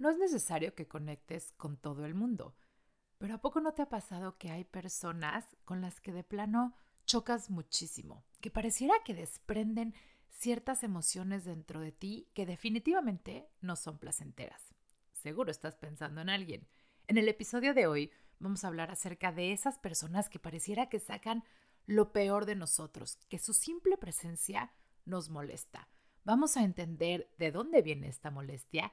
no es necesario que conectes con todo el mundo. Pero ¿a poco no te ha pasado que hay personas con las que de plano chocas muchísimo? Que pareciera que desprenden ciertas emociones dentro de ti que definitivamente no son placenteras. Seguro estás pensando en alguien. En el episodio de hoy vamos a hablar acerca de esas personas que pareciera que sacan lo peor de nosotros, que su simple presencia nos molesta. Vamos a entender de dónde viene esta molestia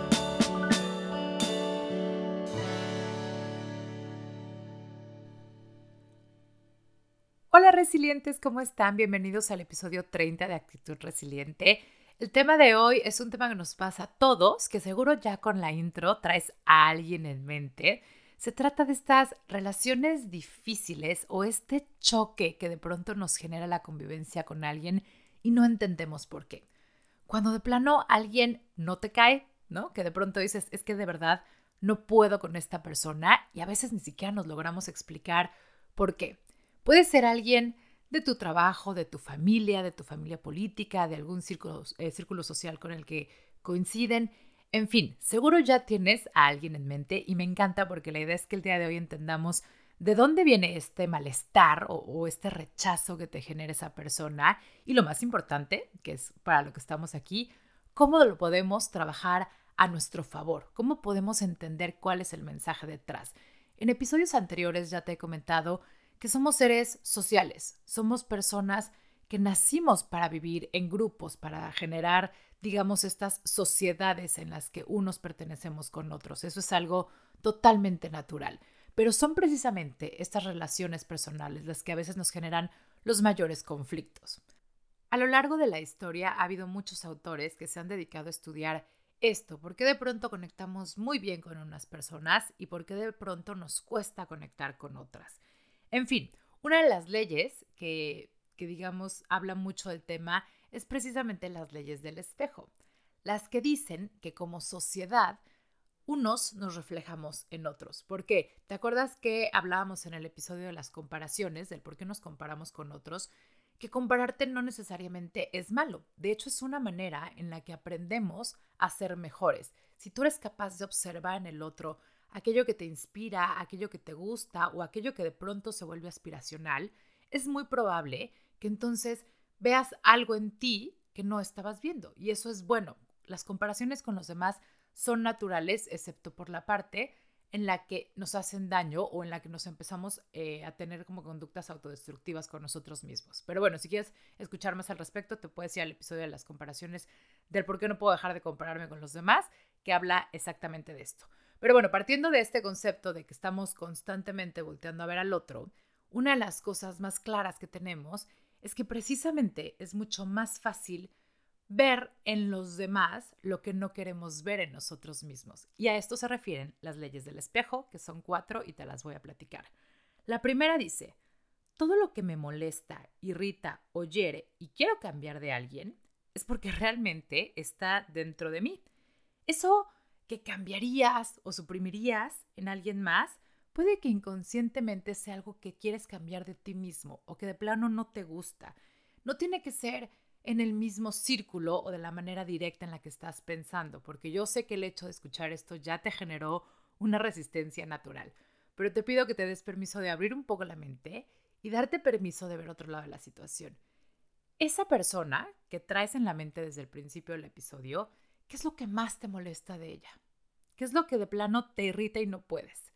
Resilientes, ¿cómo están? Bienvenidos al episodio 30 de Actitud Resiliente. El tema de hoy es un tema que nos pasa a todos, que seguro ya con la intro traes a alguien en mente. Se trata de estas relaciones difíciles o este choque que de pronto nos genera la convivencia con alguien y no entendemos por qué. Cuando de plano alguien no te cae, ¿no? Que de pronto dices, es que de verdad no puedo con esta persona y a veces ni siquiera nos logramos explicar por qué. Puede ser alguien de tu trabajo, de tu familia, de tu familia política, de algún círculo, eh, círculo social con el que coinciden. En fin, seguro ya tienes a alguien en mente y me encanta porque la idea es que el día de hoy entendamos de dónde viene este malestar o, o, este rechazo que te genera esa persona y lo más importante, que es para lo que estamos aquí, cómo lo podemos trabajar a nuestro favor, cómo podemos entender cuál es el mensaje detrás. En episodios anteriores ya te he comentado que somos seres sociales, somos personas que nacimos para vivir en grupos, para generar, digamos, estas sociedades en las que unos pertenecemos con otros. Eso es algo totalmente natural. Pero son precisamente estas relaciones personales las que a veces nos generan los mayores conflictos. A lo largo de la historia ha habido muchos autores que se han dedicado a estudiar esto, por qué de pronto conectamos muy bien con unas personas y por qué de pronto nos cuesta conectar con otras. En fin, una de las leyes que, que digamos habla mucho del tema es precisamente las leyes del espejo, las que dicen que como sociedad unos nos reflejamos en otros. ¿Por qué? ¿Te acuerdas que hablábamos en el episodio de las comparaciones, del por qué nos comparamos con otros? Que compararte no necesariamente es malo. De hecho, es una manera en la que aprendemos a ser mejores. Si tú eres capaz de observar en el otro aquello que te inspira, aquello que te gusta o aquello que de pronto se vuelve aspiracional, es muy probable que entonces veas algo en ti que no estabas viendo. Y eso es bueno. Las comparaciones con los demás son naturales, excepto por la parte en la que nos hacen daño o en la que nos empezamos eh, a tener como conductas autodestructivas con nosotros mismos. Pero bueno, si quieres escuchar más al respecto, te puedes ir al episodio de las comparaciones del por qué no puedo dejar de compararme con los demás, que habla exactamente de esto. Pero bueno, partiendo de este concepto de que estamos constantemente volteando a ver al otro, una de las cosas más claras que tenemos es que precisamente es mucho más fácil ver en los demás lo que no queremos ver en nosotros mismos. Y a esto se refieren las leyes del espejo, que son cuatro y te las voy a platicar. La primera dice, todo lo que me molesta, irrita o hiere y quiero cambiar de alguien es porque realmente está dentro de mí. Eso que cambiarías o suprimirías en alguien más, puede que inconscientemente sea algo que quieres cambiar de ti mismo o que de plano no te gusta. No tiene que ser en el mismo círculo o de la manera directa en la que estás pensando, porque yo sé que el hecho de escuchar esto ya te generó una resistencia natural, pero te pido que te des permiso de abrir un poco la mente y darte permiso de ver otro lado de la situación. Esa persona que traes en la mente desde el principio del episodio ¿Qué es lo que más te molesta de ella? ¿Qué es lo que de plano te irrita y no puedes?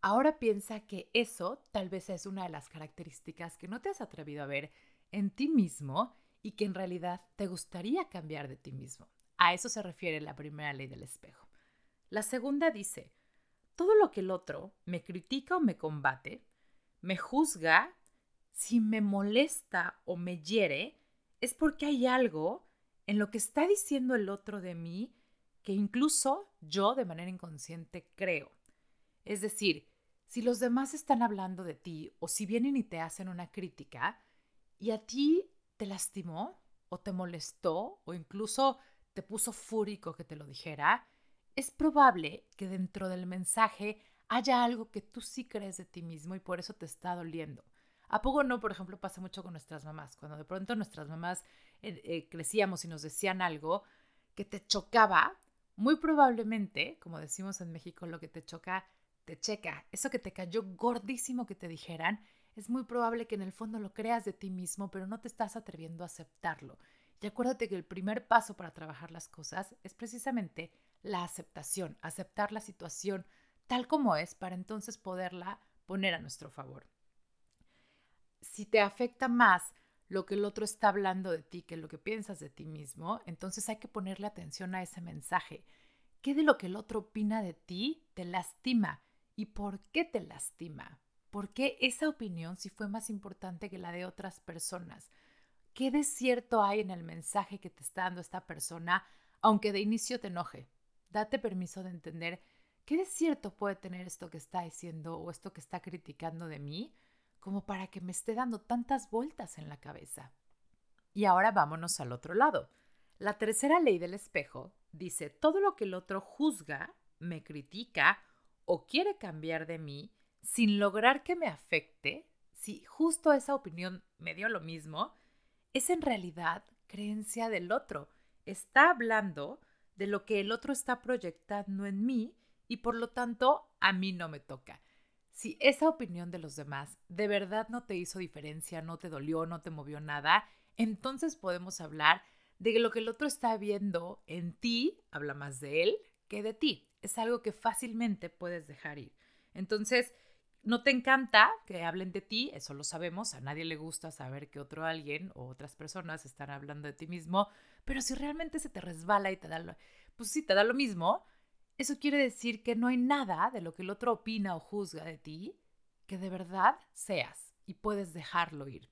Ahora piensa que eso tal vez es una de las características que no te has atrevido a ver en ti mismo y que en realidad te gustaría cambiar de ti mismo. A eso se refiere la primera ley del espejo. La segunda dice, todo lo que el otro me critica o me combate, me juzga, si me molesta o me hiere, es porque hay algo en lo que está diciendo el otro de mí que incluso yo de manera inconsciente creo. Es decir, si los demás están hablando de ti o si vienen y te hacen una crítica, y a ti te lastimó o te molestó o incluso te puso fúrico que te lo dijera, es probable que dentro del mensaje haya algo que tú sí crees de ti mismo y por eso te está doliendo. ¿A poco no, por ejemplo, pasa mucho con nuestras mamás? Cuando de pronto nuestras mamás eh, crecíamos y nos decían algo que te chocaba, muy probablemente, como decimos en México, lo que te choca, te checa. Eso que te cayó gordísimo que te dijeran, es muy probable que en el fondo lo creas de ti mismo, pero no te estás atreviendo a aceptarlo. Y acuérdate que el primer paso para trabajar las cosas es precisamente la aceptación, aceptar la situación tal como es para entonces poderla poner a nuestro favor. Si te afecta más lo que el otro está hablando de ti que lo que piensas de ti mismo, entonces hay que ponerle atención a ese mensaje. ¿Qué de lo que el otro opina de ti te lastima? ¿Y por qué te lastima? ¿Por qué esa opinión si fue más importante que la de otras personas? ¿Qué de cierto hay en el mensaje que te está dando esta persona, aunque de inicio te enoje? Date permiso de entender qué de cierto puede tener esto que está diciendo o esto que está criticando de mí, como para que me esté dando tantas vueltas en la cabeza. Y ahora vámonos al otro lado. La tercera ley del espejo dice, todo lo que el otro juzga, me critica o quiere cambiar de mí, sin lograr que me afecte, si justo esa opinión me dio lo mismo, es en realidad creencia del otro. Está hablando de lo que el otro está proyectando en mí y por lo tanto a mí no me toca. Si esa opinión de los demás de verdad no te hizo diferencia, no te dolió, no te movió nada, entonces podemos hablar de que lo que el otro está viendo en ti habla más de él que de ti. Es algo que fácilmente puedes dejar ir. Entonces, no te encanta que hablen de ti, eso lo sabemos, a nadie le gusta saber que otro alguien o otras personas están hablando de ti mismo, pero si realmente se te resbala y te da lo, pues sí, te da lo mismo, eso quiere decir que no hay nada de lo que el otro opina o juzga de ti que de verdad seas y puedes dejarlo ir.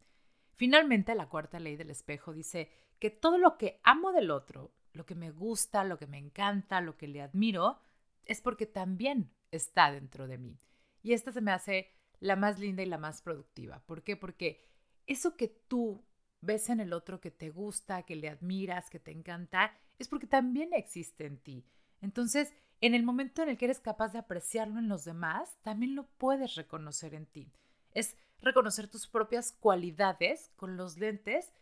Finalmente, la cuarta ley del espejo dice que todo lo que amo del otro, lo que me gusta, lo que me encanta, lo que le admiro, es porque también está dentro de mí. Y esta se me hace la más linda y la más productiva. ¿Por qué? Porque eso que tú ves en el otro que te gusta, que le admiras, que te encanta, es porque también existe en ti. Entonces, en el momento en el que eres capaz de apreciarlo en los demás, también lo puedes reconocer en ti. Es reconocer tus propias cualidades con los lentes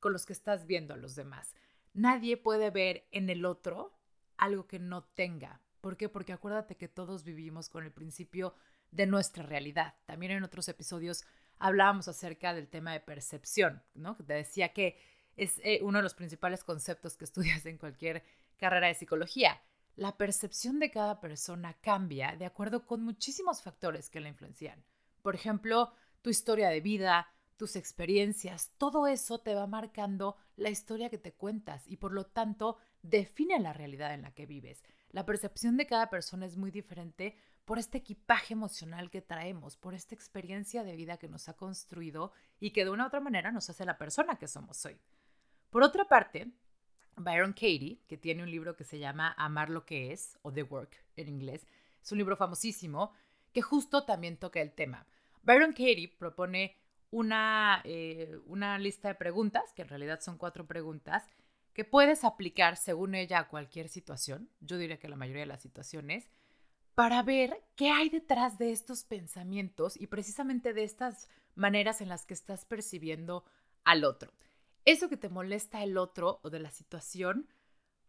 con los que estás viendo a los demás. Nadie puede ver en el otro algo que no tenga. ¿Por qué? Porque acuérdate que todos vivimos con el principio de nuestra realidad. También en otros episodios hablábamos acerca del tema de percepción, ¿no? Te decía que es eh, uno de los principales conceptos que estudias en cualquier carrera de psicología. La percepción de cada persona cambia de acuerdo con muchísimos factores que la influencian. Por ejemplo, tu historia de vida, tus experiencias, todo eso te va marcando la historia que te cuentas y por lo tanto define la realidad en la que vives. La percepción de cada persona es muy diferente por este equipaje emocional que traemos, por esta experiencia de vida que nos ha construido y que de una u otra manera nos hace la persona que somos hoy. Por otra parte, Byron Katie, que tiene un libro que se llama Amar lo que es, o The Work en inglés, es un libro famosísimo que justo también toca el tema. Byron Katie propone una, eh, una lista de preguntas, que en realidad son cuatro preguntas, que puedes aplicar según ella a cualquier situación, yo diría que la mayoría de las situaciones, para ver qué hay detrás de estos pensamientos y precisamente de estas maneras en las que estás percibiendo al otro. Eso que te molesta el otro o de la situación,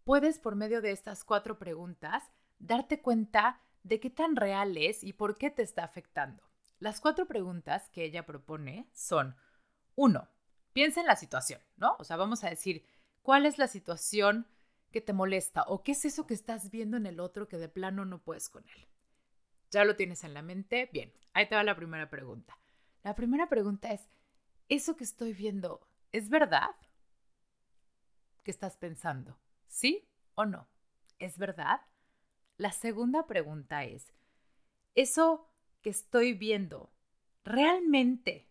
puedes por medio de estas cuatro preguntas darte cuenta de qué tan real es y por qué te está afectando. Las cuatro preguntas que ella propone son, uno, piensa en la situación, ¿no? O sea, vamos a decir, ¿cuál es la situación que te molesta o qué es eso que estás viendo en el otro que de plano no puedes con él. ¿Ya lo tienes en la mente? Bien, ahí te va la primera pregunta. La primera pregunta es, ¿eso que estoy viendo es verdad? ¿Qué estás pensando? ¿Sí o no? ¿Es verdad? La segunda pregunta es, ¿eso que estoy viendo realmente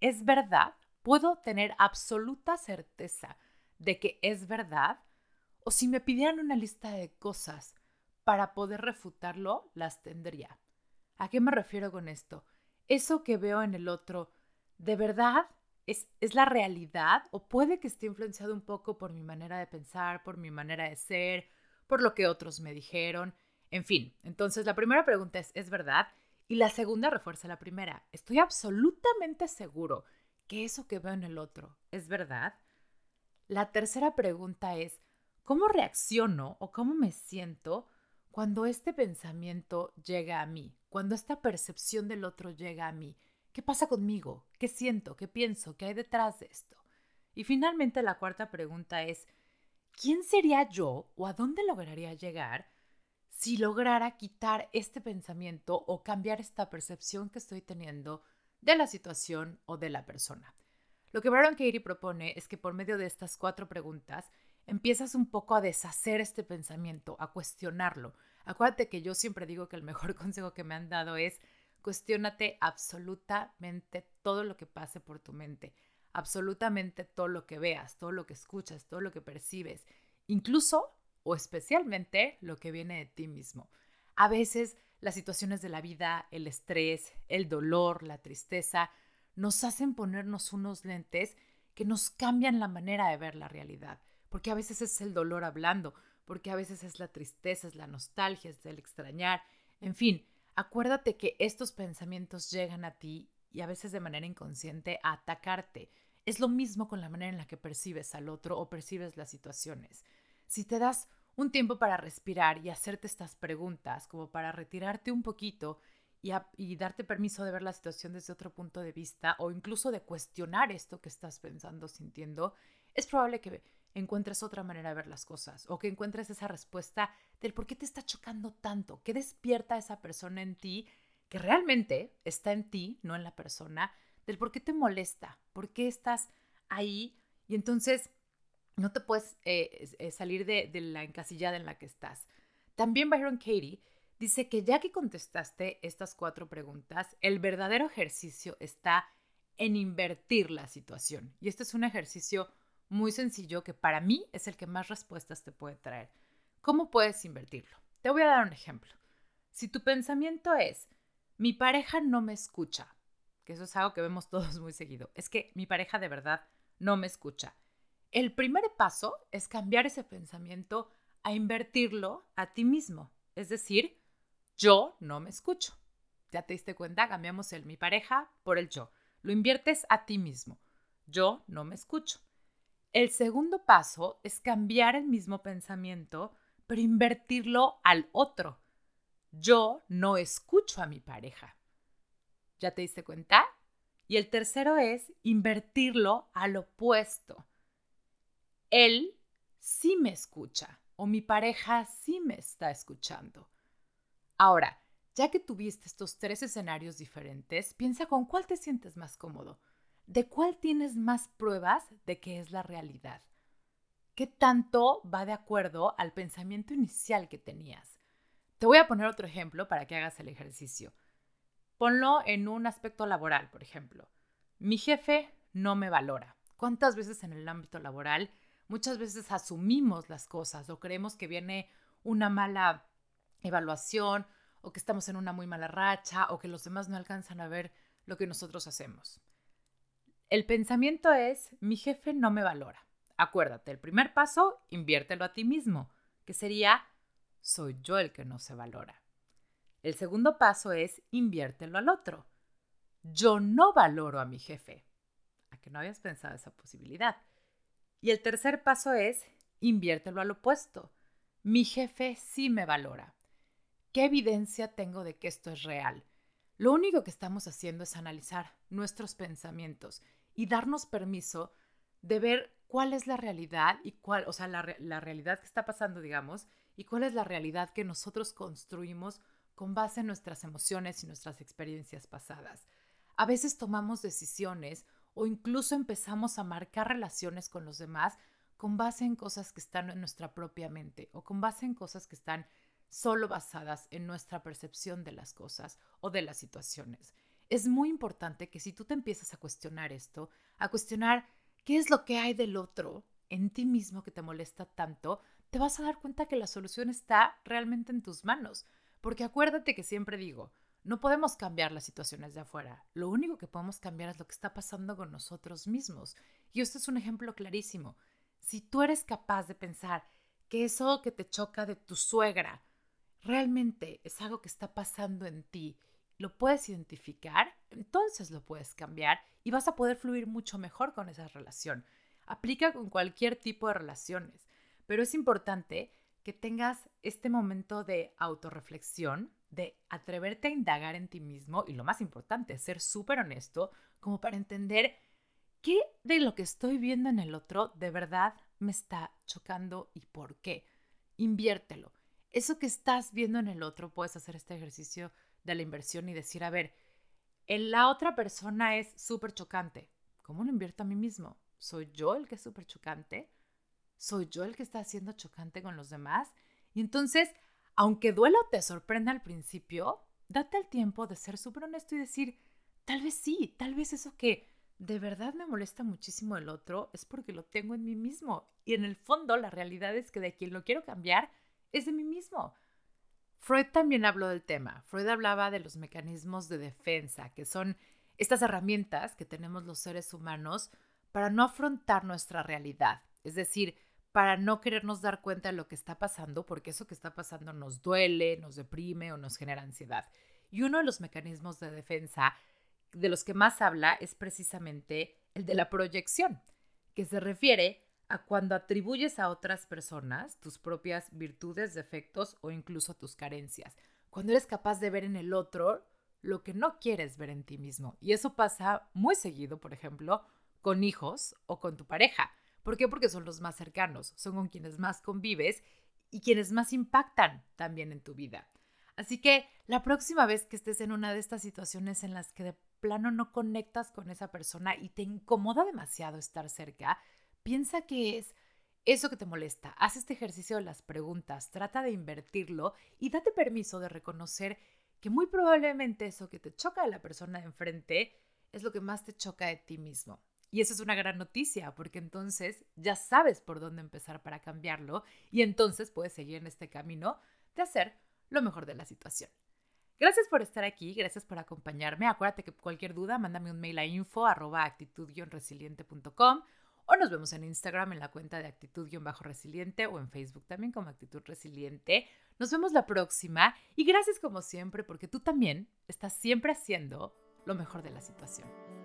es verdad? ¿Puedo tener absoluta certeza de que es verdad? O si me pidieran una lista de cosas para poder refutarlo, las tendría. ¿A qué me refiero con esto? Eso que veo en el otro, ¿de verdad ¿Es, ¿Es la realidad o puede que esté influenciado un poco por mi manera de pensar, por mi manera de ser, por lo que otros me dijeron? En fin, entonces la primera pregunta es, ¿es verdad? Y la segunda refuerza la primera. ¿Estoy absolutamente seguro que eso que veo en el otro es verdad? La tercera pregunta es, ¿cómo reacciono o cómo me siento cuando este pensamiento llega a mí? Cuando esta percepción del otro llega a mí. ¿Qué pasa conmigo? ¿Qué siento? ¿Qué pienso? ¿Qué hay detrás de esto? Y finalmente la cuarta pregunta es, ¿quién sería yo o a dónde lograría llegar si lograra quitar este pensamiento o cambiar esta percepción que estoy teniendo de la situación o de la persona. Lo que Baron Katie propone es que por medio de estas cuatro preguntas empiezas un poco a deshacer este pensamiento, a cuestionarlo. Acuérdate que yo siempre digo que el mejor consejo que me han dado es cuestionate absolutamente todo lo que pase por tu mente, absolutamente todo lo que veas, todo lo que escuchas, todo lo que percibes, incluso o especialmente lo que viene de ti mismo. A veces las situaciones de la vida, el estrés, el dolor, la tristeza, nos hacen ponernos unos lentes que nos cambian la manera de ver la realidad, porque a veces es el dolor hablando, porque a veces es la tristeza, es la nostalgia, es el extrañar, en fin, acuérdate que estos pensamientos llegan a ti y a veces de manera inconsciente a atacarte. Es lo mismo con la manera en la que percibes al otro o percibes las situaciones. Si te das un tiempo para respirar y hacerte estas preguntas, como para retirarte un poquito y, darte permiso de ver la situación desde otro punto de vista o incluso de cuestionar esto que estás pensando, sintiendo, es probable que encuentres otra manera de ver las cosas o que encuentres esa respuesta del por qué te está chocando tanto, qué despierta esa persona en ti que realmente está en ti, no en la persona, del por qué te molesta, por qué estás ahí y entonces no te puedes eh, eh, salir de, de, la encasillada en la que estás. También Byron Katie dice que ya que contestaste estas cuatro preguntas, el verdadero ejercicio está en invertir la situación. Y este es un ejercicio muy sencillo que para mí es el que más respuestas te puede traer. ¿Cómo puedes invertirlo? Te voy a dar un ejemplo. Si tu pensamiento es, mi pareja no me escucha, que eso es algo que vemos todos muy seguido, es que mi pareja de verdad no me escucha el primer paso es cambiar ese pensamiento a invertirlo a ti mismo. Es decir, yo no me escucho. ¿Ya te diste cuenta? Cambiamos el mi pareja por el yo. Lo inviertes a ti mismo. Yo no me escucho. El segundo paso es cambiar el mismo pensamiento, pero invertirlo al otro. Yo no escucho a mi pareja. ¿Ya te diste cuenta? Y el tercero es invertirlo al opuesto él sí me escucha o mi pareja sí me está escuchando. Ahora, ya que tuviste estos tres escenarios diferentes, piensa con cuál te sientes más cómodo, de cuál tienes más pruebas de que es la realidad. ¿Qué tanto va de acuerdo al pensamiento inicial que tenías? Te voy a poner otro ejemplo para que hagas el ejercicio. Ponlo en un aspecto laboral, por ejemplo. Mi jefe no me valora. ¿Cuántas veces en el ámbito laboral muchas veces asumimos las cosas o creemos que viene una mala evaluación o que estamos en una muy mala racha o que los demás no alcanzan a ver lo que nosotros hacemos. El pensamiento es, mi jefe no me valora. Acuérdate, el primer paso, inviértelo a ti mismo, que sería, soy yo el que no se valora. El segundo paso es, inviértelo al otro. Yo no valoro a mi jefe. ¿A que no habías pensado esa posibilidad? Y el tercer paso es, inviértelo al opuesto. Mi jefe sí me valora. ¿Qué evidencia tengo de que esto es real? Lo único que estamos haciendo es analizar nuestros pensamientos y darnos permiso de ver cuál es la realidad y cuál, o sea, la, la realidad que está pasando, digamos, y cuál es la realidad que nosotros construimos con base en nuestras emociones y nuestras experiencias pasadas. A veces tomamos decisiones o incluso empezamos a marcar relaciones con los demás con base en cosas que están en nuestra propia mente o con base en cosas que están solo basadas en nuestra percepción de las cosas o de las situaciones. Es muy importante que si tú te empiezas a cuestionar esto, a cuestionar qué es lo que hay del otro en ti mismo que te molesta tanto, te vas a dar cuenta que la solución está realmente en tus manos. Porque acuérdate que siempre digo, No podemos cambiar las situaciones de afuera. Lo único que podemos cambiar es lo que está pasando con nosotros mismos. Y esto es un ejemplo clarísimo. Si tú eres capaz de pensar que eso que te choca de tu suegra realmente es algo que está pasando en ti, lo puedes identificar, entonces lo puedes cambiar y vas a poder fluir mucho mejor con esa relación. Aplica con cualquier tipo de relaciones, pero es importante que tengas este momento de autorreflexión, de atreverte a indagar en ti mismo y lo más importante, ser súper honesto como para entender qué de lo que estoy viendo en el otro de verdad me está chocando y por qué. Inviértelo. Eso que estás viendo en el otro, puedes hacer este ejercicio de la inversión y decir, a ver, en la otra persona es súper chocante. ¿Cómo lo invierto a mí mismo? ¿Soy yo el que es súper chocante? ¿Soy yo el que está haciendo chocante con los demás? Y entonces, aunque duela o te sorprenda al principio, date el tiempo de ser súper honesto y decir, tal vez sí, tal vez eso que de verdad me molesta muchísimo el otro es porque lo tengo en mí mismo. Y en el fondo la realidad es que de quien lo quiero cambiar es de mí mismo. Freud también habló del tema. Freud hablaba de los mecanismos de defensa, que son estas herramientas que tenemos los seres humanos para no afrontar nuestra realidad. Es decir, para no querernos dar cuenta de lo que está pasando, porque eso que está pasando nos duele, nos deprime o nos genera ansiedad. Y uno de los mecanismos de defensa de los que más habla es precisamente el de la proyección, que se refiere a cuando atribuyes a otras personas tus propias virtudes, defectos o incluso tus carencias. Cuando eres capaz de ver en el otro lo que no quieres ver en ti mismo. Y eso pasa muy seguido, por ejemplo, con hijos o con tu pareja. ¿Por qué? Porque son los más cercanos, son con quienes más convives y quienes más impactan también en tu vida. Así que la próxima vez que estés en una de estas situaciones en las que de plano no conectas con esa persona y te incomoda demasiado estar cerca, piensa que es eso que te molesta. Haz este ejercicio de las preguntas, trata de invertirlo y date permiso de reconocer que muy probablemente eso que te choca de la persona de enfrente es lo que más te choca de ti mismo. Y eso es una gran noticia, porque entonces ya sabes por dónde empezar para cambiarlo y entonces puedes seguir en este camino de hacer lo mejor de la situación. Gracias por estar aquí, gracias por acompañarme. Acuérdate que cualquier duda, mándame un mail a info actitud-resiliente.com o nos vemos en Instagram en la cuenta de actitud-resiliente o en Facebook también como actitud resiliente. Nos vemos la próxima y gracias como siempre porque tú también estás siempre haciendo lo mejor de la situación.